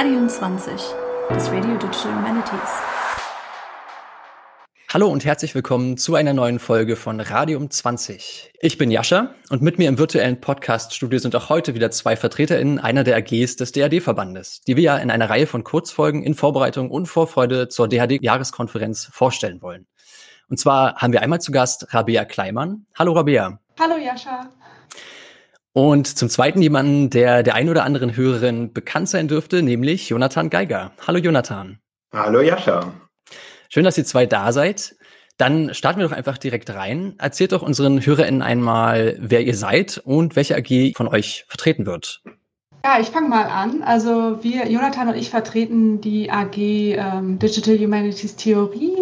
Radium 20, das Radio Digital Humanities. Hallo und herzlich willkommen zu einer neuen Folge von Radium 20. Ich bin Jascha und mit mir im virtuellen Podcast-Studio sind auch heute wieder zwei VertreterInnen einer der AGs des DAD-Verbandes, die wir ja in einer Reihe von Kurzfolgen in Vorbereitung und Vorfreude zur DHD-Jahreskonferenz vorstellen wollen. Und zwar haben wir einmal zu Gast Rabea Kleimann. Hallo Rabea. Hallo Jascha. Und zum zweiten jemanden, der der ein oder anderen Hörerin bekannt sein dürfte, nämlich Jonathan Geiger. Hallo Jonathan. Hallo Jascha. Schön, dass ihr zwei da seid. Dann starten wir doch einfach direkt rein. Erzählt doch unseren HörerInnen einmal, wer ihr seid und welche AG von euch vertreten wird. Ja, ich fange mal an. Also wir, Jonathan und ich, vertreten die AG ähm, Digital Humanities Theorie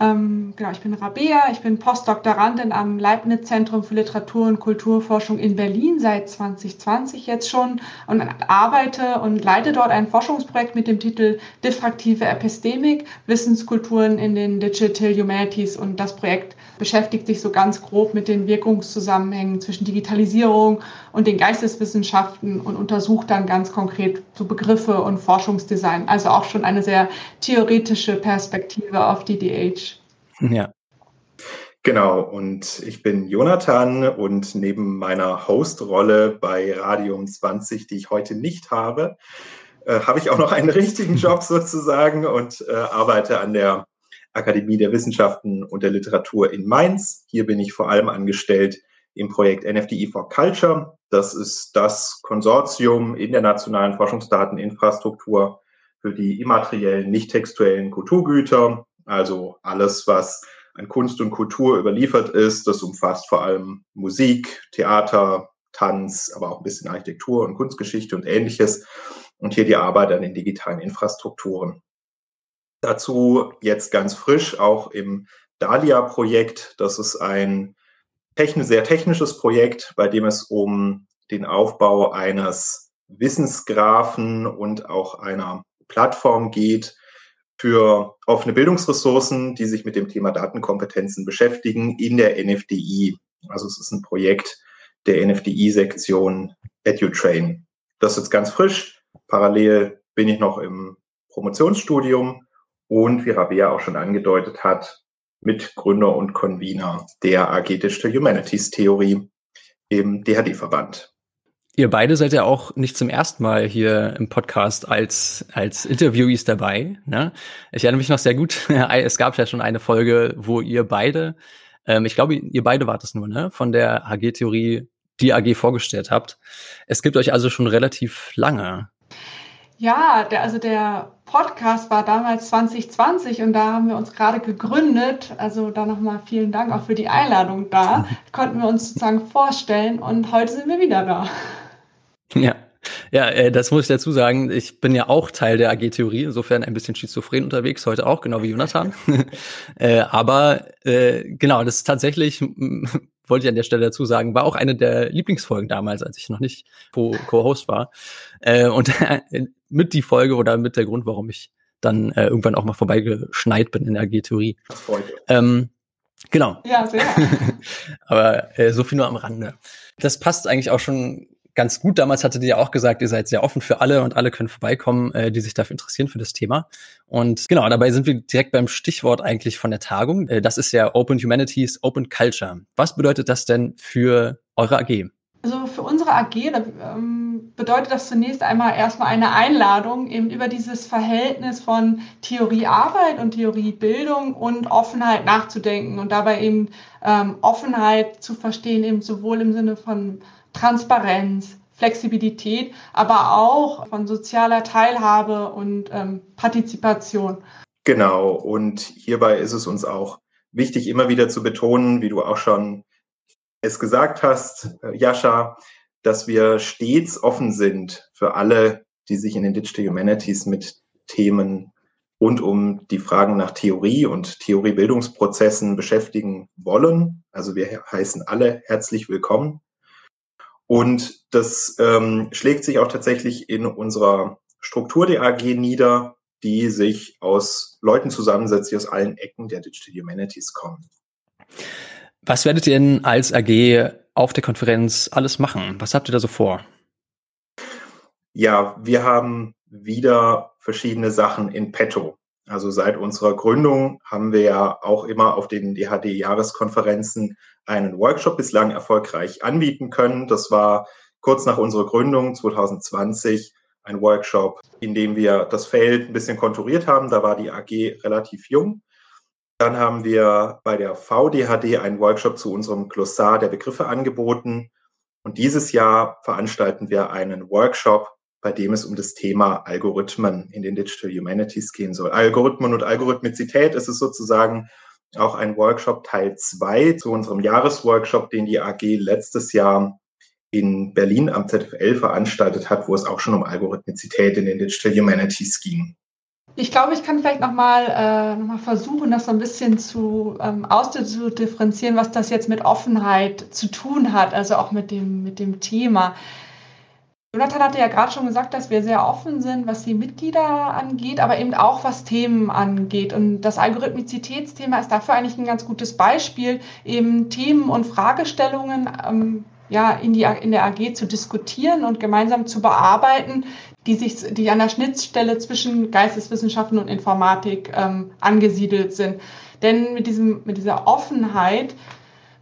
ähm, genau, ich bin Rabea, ich bin Postdoktorandin am Leibniz-Zentrum für Literatur- und Kulturforschung in Berlin seit 2020 jetzt schon und arbeite und leite dort ein Forschungsprojekt mit dem Titel Diffraktive Epistemik, Wissenskulturen in den Digital Humanities und das Projekt beschäftigt sich so ganz grob mit den Wirkungszusammenhängen zwischen Digitalisierung und den Geisteswissenschaften und untersucht dann ganz konkret so Begriffe und Forschungsdesign. Also auch schon eine sehr theoretische Perspektive auf DDH. Ja. Genau, und ich bin Jonathan und neben meiner Host-Rolle bei Radium 20, die ich heute nicht habe, äh, habe ich auch noch einen richtigen Job sozusagen und äh, arbeite an der Akademie der Wissenschaften und der Literatur in Mainz. Hier bin ich vor allem angestellt im Projekt NFDI for Culture. Das ist das Konsortium in der nationalen Forschungsdateninfrastruktur für die immateriellen, nicht textuellen Kulturgüter. Also alles, was an Kunst und Kultur überliefert ist. Das umfasst vor allem Musik, Theater, Tanz, aber auch ein bisschen Architektur und Kunstgeschichte und ähnliches. Und hier die Arbeit an den digitalen Infrastrukturen. Dazu jetzt ganz frisch auch im Dahlia-Projekt. Das ist ein technisch, sehr technisches Projekt, bei dem es um den Aufbau eines Wissensgraphen und auch einer Plattform geht für offene Bildungsressourcen, die sich mit dem Thema Datenkompetenzen beschäftigen in der NFDI. Also es ist ein Projekt der NFDI-Sektion EduTrain. Das ist jetzt ganz frisch. Parallel bin ich noch im Promotionsstudium und wie Rabea auch schon angedeutet hat, Mitgründer und Convener der AG Digital Humanities Theorie im DHD-Verband. Ihr beide seid ja auch nicht zum ersten Mal hier im Podcast als, als Interviewees dabei. Ne? Ich erinnere mich noch sehr gut, es gab ja schon eine Folge, wo ihr beide, ähm, ich glaube, ihr beide wart es nur, ne, von der AG-Theorie die AG vorgestellt habt. Es gibt euch also schon relativ lange. Ja, der, also der Podcast war damals 2020 und da haben wir uns gerade gegründet. Also da nochmal vielen Dank auch für die Einladung da. Konnten wir uns sozusagen vorstellen und heute sind wir wieder da. Ja. Ja, äh, das muss ich dazu sagen. Ich bin ja auch Teil der AG-Theorie, insofern ein bisschen schizophren unterwegs, heute auch, genau wie Jonathan. äh, aber äh, genau, das ist tatsächlich wollte ich an der Stelle dazu sagen, war auch eine der Lieblingsfolgen damals, als ich noch nicht Co-Host war. Äh, und mit die Folge oder mit der Grund, warum ich dann äh, irgendwann auch mal vorbeigeschneit bin in der G-Theorie. Ähm, genau. Ja, sehr. Aber äh, so viel nur am Rande. Das passt eigentlich auch schon ganz gut. Damals hattet ihr ja auch gesagt, ihr seid sehr offen für alle und alle können vorbeikommen, äh, die sich dafür interessieren für das Thema. Und genau, dabei sind wir direkt beim Stichwort eigentlich von der Tagung. Äh, das ist ja Open Humanities, Open Culture. Was bedeutet das denn für eure AG? Also für unsere AG ähm, bedeutet das zunächst einmal erstmal eine Einladung eben über dieses Verhältnis von Theoriearbeit und Theoriebildung und Offenheit nachzudenken und dabei eben ähm, Offenheit zu verstehen, eben sowohl im Sinne von Transparenz, Flexibilität, aber auch von sozialer Teilhabe und ähm, Partizipation. Genau, und hierbei ist es uns auch wichtig, immer wieder zu betonen, wie du auch schon es gesagt hast, äh, Jascha, dass wir stets offen sind für alle, die sich in den Digital Humanities mit Themen rund um die Fragen nach Theorie und Theoriebildungsprozessen beschäftigen wollen. Also wir heißen alle herzlich willkommen. Und das ähm, schlägt sich auch tatsächlich in unserer Struktur der AG nieder, die sich aus Leuten zusammensetzt, die aus allen Ecken der Digital Humanities kommen. Was werdet ihr denn als AG auf der Konferenz alles machen? Was habt ihr da so vor? Ja, wir haben wieder verschiedene Sachen in petto. Also seit unserer Gründung haben wir ja auch immer auf den DHD-Jahreskonferenzen einen Workshop bislang erfolgreich anbieten können. Das war kurz nach unserer Gründung 2020 ein Workshop, in dem wir das Feld ein bisschen konturiert haben. Da war die AG relativ jung. Dann haben wir bei der VDHD einen Workshop zu unserem Glossar der Begriffe angeboten. Und dieses Jahr veranstalten wir einen Workshop, bei dem es um das Thema Algorithmen in den Digital Humanities gehen soll. Algorithmen und Algorithmizität ist es sozusagen auch ein Workshop Teil 2 zu unserem Jahresworkshop, den die AG letztes Jahr in Berlin am ZFL veranstaltet hat, wo es auch schon um Algorithmizität in den Digital Humanities ging. Ich glaube, ich kann vielleicht nochmal äh, noch versuchen, das so ein bisschen zu ähm, auszudifferenzieren, was das jetzt mit Offenheit zu tun hat, also auch mit dem, mit dem Thema. Jonathan hatte ja gerade schon gesagt, dass wir sehr offen sind, was die Mitglieder angeht, aber eben auch was Themen angeht. Und das Algorithmizitätsthema ist dafür eigentlich ein ganz gutes Beispiel, eben Themen und Fragestellungen ähm, ja, in, die, in der AG zu diskutieren und gemeinsam zu bearbeiten, die sich, die an der Schnittstelle zwischen Geisteswissenschaften und Informatik ähm, angesiedelt sind. Denn mit diesem, mit dieser Offenheit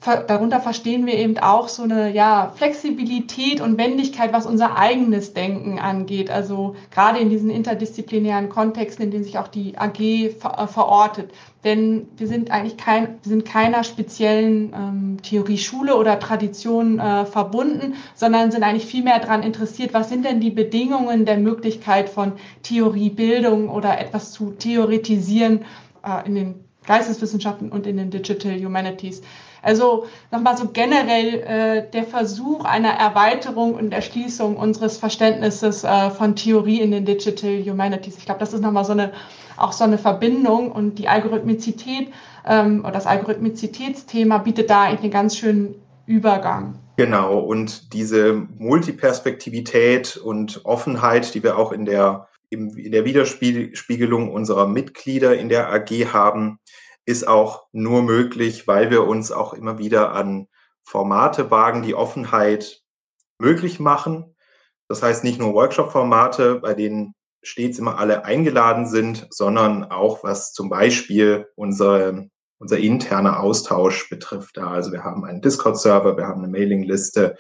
darunter verstehen wir eben auch so eine ja, Flexibilität und Wendigkeit, was unser eigenes Denken angeht. Also gerade in diesen interdisziplinären Kontexten, in denen sich auch die AG ver äh, verortet. Denn wir sind eigentlich kein, sind keiner speziellen ähm, Theorieschule oder Tradition äh, verbunden, sondern sind eigentlich viel mehr daran interessiert, was sind denn die Bedingungen der Möglichkeit von Theoriebildung oder etwas zu theoretisieren äh, in den Geisteswissenschaften und in den Digital Humanities. Also nochmal so generell äh, der Versuch einer Erweiterung und Erschließung unseres Verständnisses äh, von Theorie in den Digital Humanities. Ich glaube, das ist nochmal so eine, auch so eine Verbindung und die Algorithmizität ähm, oder das Algorithmizitätsthema bietet da eigentlich einen ganz schönen Übergang. Genau, und diese Multiperspektivität und Offenheit, die wir auch in der, in der Widerspiegelung unserer Mitglieder in der AG haben, ist auch nur möglich, weil wir uns auch immer wieder an Formate wagen, die Offenheit möglich machen. Das heißt nicht nur Workshop-Formate, bei denen stets immer alle eingeladen sind, sondern auch was zum Beispiel unsere, unser interner Austausch betrifft. Also wir haben einen Discord-Server, wir haben eine Mailingliste,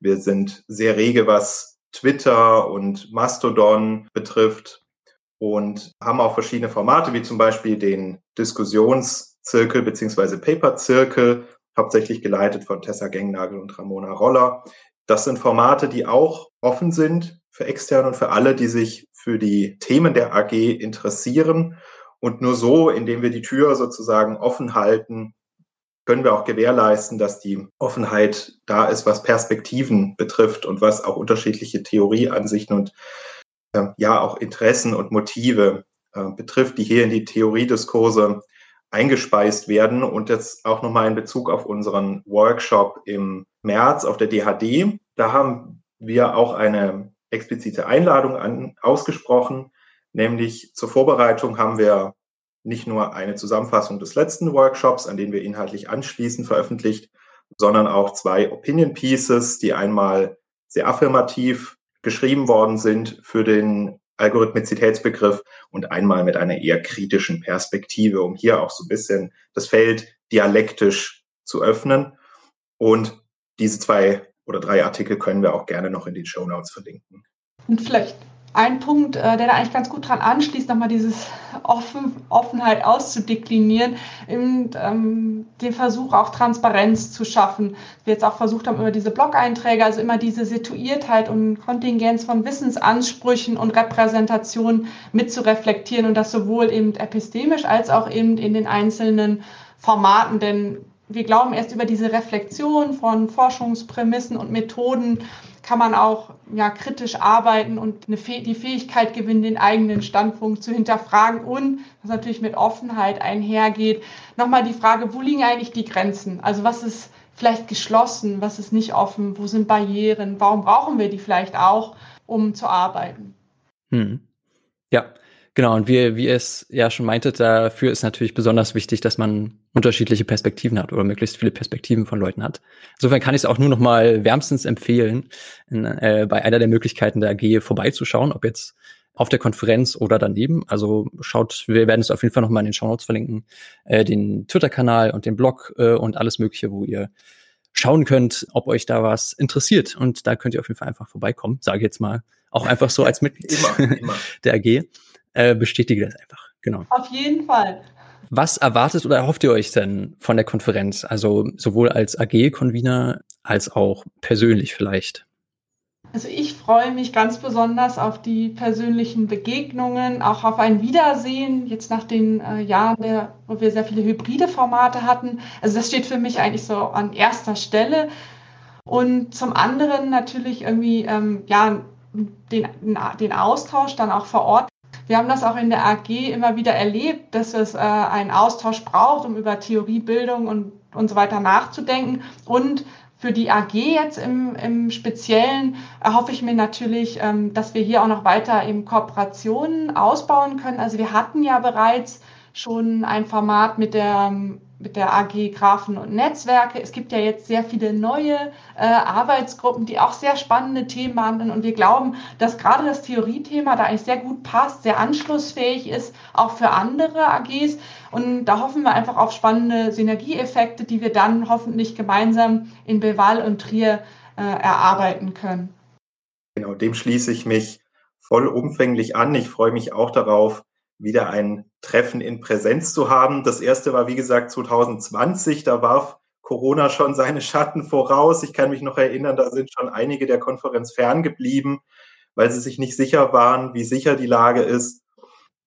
wir sind sehr rege, was Twitter und Mastodon betrifft und haben auch verschiedene Formate, wie zum Beispiel den Diskussionszirkel bzw. Paperzirkel, hauptsächlich geleitet von Tessa Gengnagel und Ramona Roller. Das sind Formate, die auch offen sind für Externe und für alle, die sich für die Themen der AG interessieren. Und nur so, indem wir die Tür sozusagen offen halten, können wir auch gewährleisten, dass die Offenheit da ist, was Perspektiven betrifft und was auch unterschiedliche Theorieansichten und äh, ja auch Interessen und Motive äh, betrifft, die hier in die Theoriediskurse eingespeist werden. Und jetzt auch nochmal in Bezug auf unseren Workshop im März auf der DHD. Da haben wir auch eine explizite Einladung an, ausgesprochen, nämlich zur Vorbereitung haben wir nicht nur eine Zusammenfassung des letzten Workshops, an den wir inhaltlich anschließend veröffentlicht, sondern auch zwei Opinion Pieces, die einmal sehr affirmativ geschrieben worden sind für den Algorithmizitätsbegriff und einmal mit einer eher kritischen Perspektive, um hier auch so ein bisschen das Feld dialektisch zu öffnen. Und diese zwei oder drei Artikel können wir auch gerne noch in den Show Notes verlinken. Und vielleicht ein Punkt, äh, der da eigentlich ganz gut dran anschließt, nochmal dieses Offen, Offenheit auszudeklinieren, eben, ähm, den Versuch auch Transparenz zu schaffen. Wir jetzt auch versucht haben, über diese Blog-Einträge, also immer diese Situiertheit und Kontingenz von Wissensansprüchen und Repräsentation mit zu reflektieren und das sowohl eben epistemisch als auch eben in den einzelnen Formaten, denn wir glauben erst über diese Reflexion von Forschungsprämissen und Methoden kann man auch ja, kritisch arbeiten und die Fähigkeit gewinnen, den eigenen Standpunkt zu hinterfragen und, was natürlich mit Offenheit einhergeht, nochmal die Frage, wo liegen eigentlich die Grenzen? Also was ist vielleicht geschlossen, was ist nicht offen, wo sind Barrieren, warum brauchen wir die vielleicht auch, um zu arbeiten? Hm. Ja, Genau, und wie, wie ihr es ja schon meintet, dafür ist natürlich besonders wichtig, dass man unterschiedliche Perspektiven hat oder möglichst viele Perspektiven von Leuten hat. Insofern kann ich es auch nur noch mal wärmstens empfehlen, in, äh, bei einer der Möglichkeiten der AG vorbeizuschauen, ob jetzt auf der Konferenz oder daneben. Also schaut, wir werden es auf jeden Fall nochmal in den Show Notes verlinken, äh, den Twitter-Kanal und den Blog äh, und alles Mögliche, wo ihr schauen könnt, ob euch da was interessiert. Und da könnt ihr auf jeden Fall einfach vorbeikommen, sage ich jetzt mal. Auch einfach so als Mitglied immer, immer. der AG. Äh, bestätige das einfach. Genau. Auf jeden Fall. Was erwartet oder erhofft ihr euch denn von der Konferenz? Also sowohl als AG-Convener als auch persönlich vielleicht? Also ich freue mich ganz besonders auf die persönlichen Begegnungen, auch auf ein Wiedersehen, jetzt nach den äh, Jahren, der, wo wir sehr viele hybride Formate hatten. Also das steht für mich eigentlich so an erster Stelle. Und zum anderen natürlich irgendwie ähm, ja, den, den Austausch dann auch vor Ort. Wir haben das auch in der AG immer wieder erlebt, dass es äh, einen Austausch braucht, um über Theoriebildung und, und so weiter nachzudenken. Und für die AG jetzt im, im Speziellen erhoffe ich mir natürlich, ähm, dass wir hier auch noch weiter eben Kooperationen ausbauen können. Also wir hatten ja bereits schon ein Format mit der mit der AG Graphen und Netzwerke. Es gibt ja jetzt sehr viele neue äh, Arbeitsgruppen, die auch sehr spannende Themen behandeln. Und wir glauben, dass gerade das Theoriethema da eigentlich sehr gut passt, sehr anschlussfähig ist, auch für andere AGs. Und da hoffen wir einfach auf spannende Synergieeffekte, die wir dann hoffentlich gemeinsam in Beval und Trier äh, erarbeiten können. Genau, dem schließe ich mich vollumfänglich an. Ich freue mich auch darauf, wieder ein Treffen in Präsenz zu haben. Das erste war, wie gesagt, 2020. Da warf Corona schon seine Schatten voraus. Ich kann mich noch erinnern, da sind schon einige der Konferenz ferngeblieben, weil sie sich nicht sicher waren, wie sicher die Lage ist.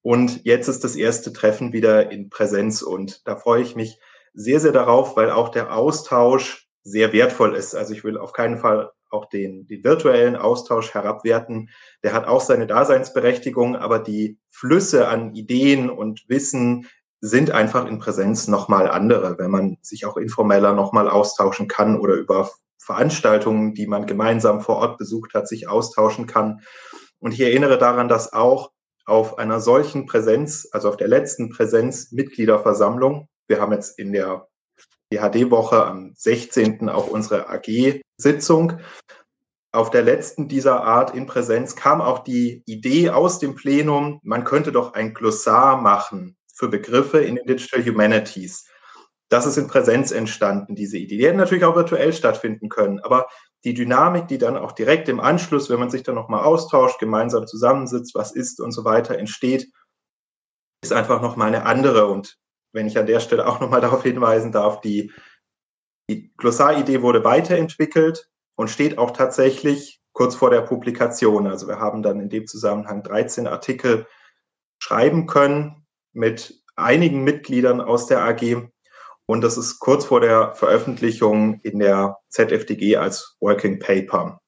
Und jetzt ist das erste Treffen wieder in Präsenz und da freue ich mich sehr, sehr darauf, weil auch der Austausch sehr wertvoll ist. Also ich will auf keinen Fall auch den, den virtuellen Austausch herabwerten. Der hat auch seine Daseinsberechtigung, aber die Flüsse an Ideen und Wissen sind einfach in Präsenz nochmal andere, wenn man sich auch informeller nochmal austauschen kann oder über Veranstaltungen, die man gemeinsam vor Ort besucht hat, sich austauschen kann. Und ich erinnere daran, dass auch auf einer solchen Präsenz, also auf der letzten Präsenz-Mitgliederversammlung, wir haben jetzt in der PHD-Woche am 16. auch unsere AG-Sitzung. Auf der letzten dieser Art in Präsenz kam auch die Idee aus dem Plenum, man könnte doch ein Glossar machen für Begriffe in den Digital Humanities. Das ist in Präsenz entstanden, diese Idee. Die hätten natürlich auch virtuell stattfinden können, aber die Dynamik, die dann auch direkt im Anschluss, wenn man sich dann nochmal austauscht, gemeinsam zusammensitzt, was ist und so weiter entsteht, ist einfach nochmal eine andere. Und wenn ich an der Stelle auch nochmal darauf hinweisen darf, die, die Glossaridee wurde weiterentwickelt und steht auch tatsächlich kurz vor der Publikation. Also wir haben dann in dem Zusammenhang 13 Artikel schreiben können mit einigen Mitgliedern aus der AG. Und das ist kurz vor der Veröffentlichung in der ZFDG als Working Paper.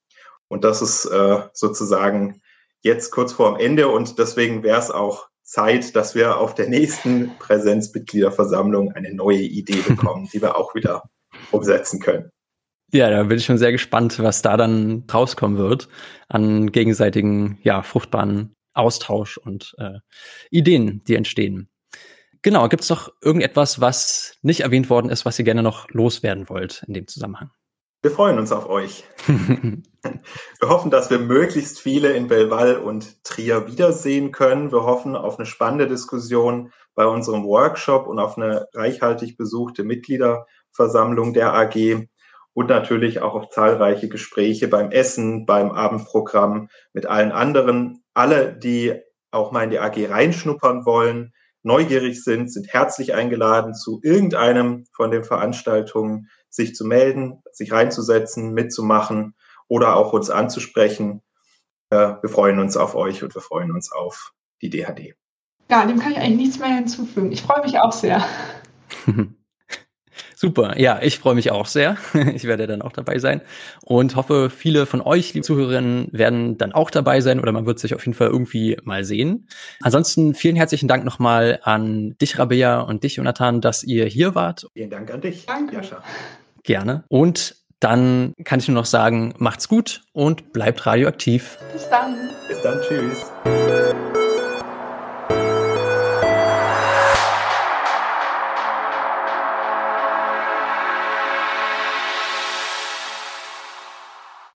Und das ist äh, sozusagen jetzt kurz vor dem Ende und deswegen wäre es auch Zeit, dass wir auf der nächsten Präsenzmitgliederversammlung eine neue Idee bekommen, die wir auch wieder umsetzen können. Ja, da bin ich schon sehr gespannt, was da dann rauskommen wird an gegenseitigen, ja, fruchtbaren Austausch und äh, Ideen, die entstehen. Genau, gibt es noch irgendetwas, was nicht erwähnt worden ist, was ihr gerne noch loswerden wollt in dem Zusammenhang? Wir freuen uns auf euch. wir hoffen, dass wir möglichst viele in Belval und Trier wiedersehen können. Wir hoffen auf eine spannende Diskussion bei unserem Workshop und auf eine reichhaltig besuchte Mitgliederversammlung der AG und natürlich auch auf zahlreiche Gespräche beim Essen, beim Abendprogramm mit allen anderen. Alle, die auch mal in die AG reinschnuppern wollen, neugierig sind, sind herzlich eingeladen zu irgendeinem von den Veranstaltungen sich zu melden, sich reinzusetzen, mitzumachen oder auch uns anzusprechen. Äh, wir freuen uns auf euch und wir freuen uns auf die DHD. Ja, dem kann ich eigentlich nichts mehr hinzufügen. Ich freue mich auch sehr. Super, ja, ich freue mich auch sehr. Ich werde dann auch dabei sein und hoffe, viele von euch, liebe Zuhörerinnen, werden dann auch dabei sein oder man wird sich auf jeden Fall irgendwie mal sehen. Ansonsten vielen herzlichen Dank nochmal an dich, Rabea, und dich, Jonathan, dass ihr hier wart. Vielen Dank an dich, Danke. Jascha. Gerne. Und dann kann ich nur noch sagen, macht's gut und bleibt radioaktiv. Bis dann. Bis dann, tschüss.